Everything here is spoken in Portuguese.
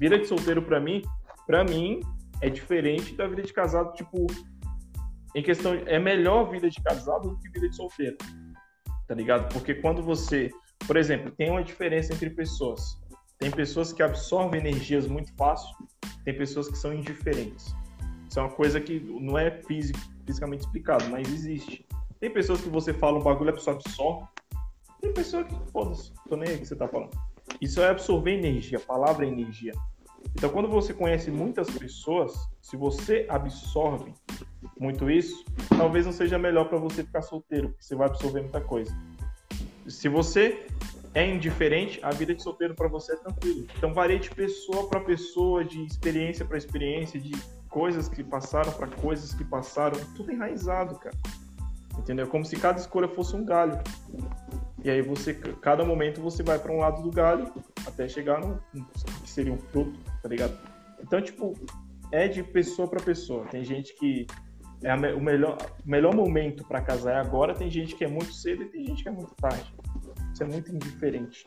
Vida de solteiro para mim, para mim é diferente da vida de casado, tipo, em questão é melhor vida de casado do que vida de solteiro. Tá ligado? Porque quando você, por exemplo, tem uma diferença entre pessoas. Tem pessoas que absorvem energias muito fácil, tem pessoas que são indiferentes. Isso é uma coisa que não é físico, fisicamente explicado, mas existe. Tem pessoas que você fala um bagulho, a pessoa absorve. Tem pessoa que, foda-se, tô nem aí que você tá falando. Isso é absorver energia, a palavra é energia. Então, quando você conhece muitas pessoas, se você absorve muito isso, talvez não seja melhor para você ficar solteiro, porque você vai absorver muita coisa. Se você é indiferente, a vida de solteiro para você é tranquilo. Então, varia de pessoa para pessoa, de experiência para experiência, de coisas que passaram para coisas que passaram, tudo enraizado, cara. Entendeu? Como se cada escolha fosse um galho. E aí você, cada momento você vai para um lado do galho até chegar no que seria um fruto, tá ligado? Então, tipo, é de pessoa para pessoa. Tem gente que é o melhor, melhor momento para casar é agora, tem gente que é muito cedo e tem gente que é muito tarde. Isso é muito indiferente.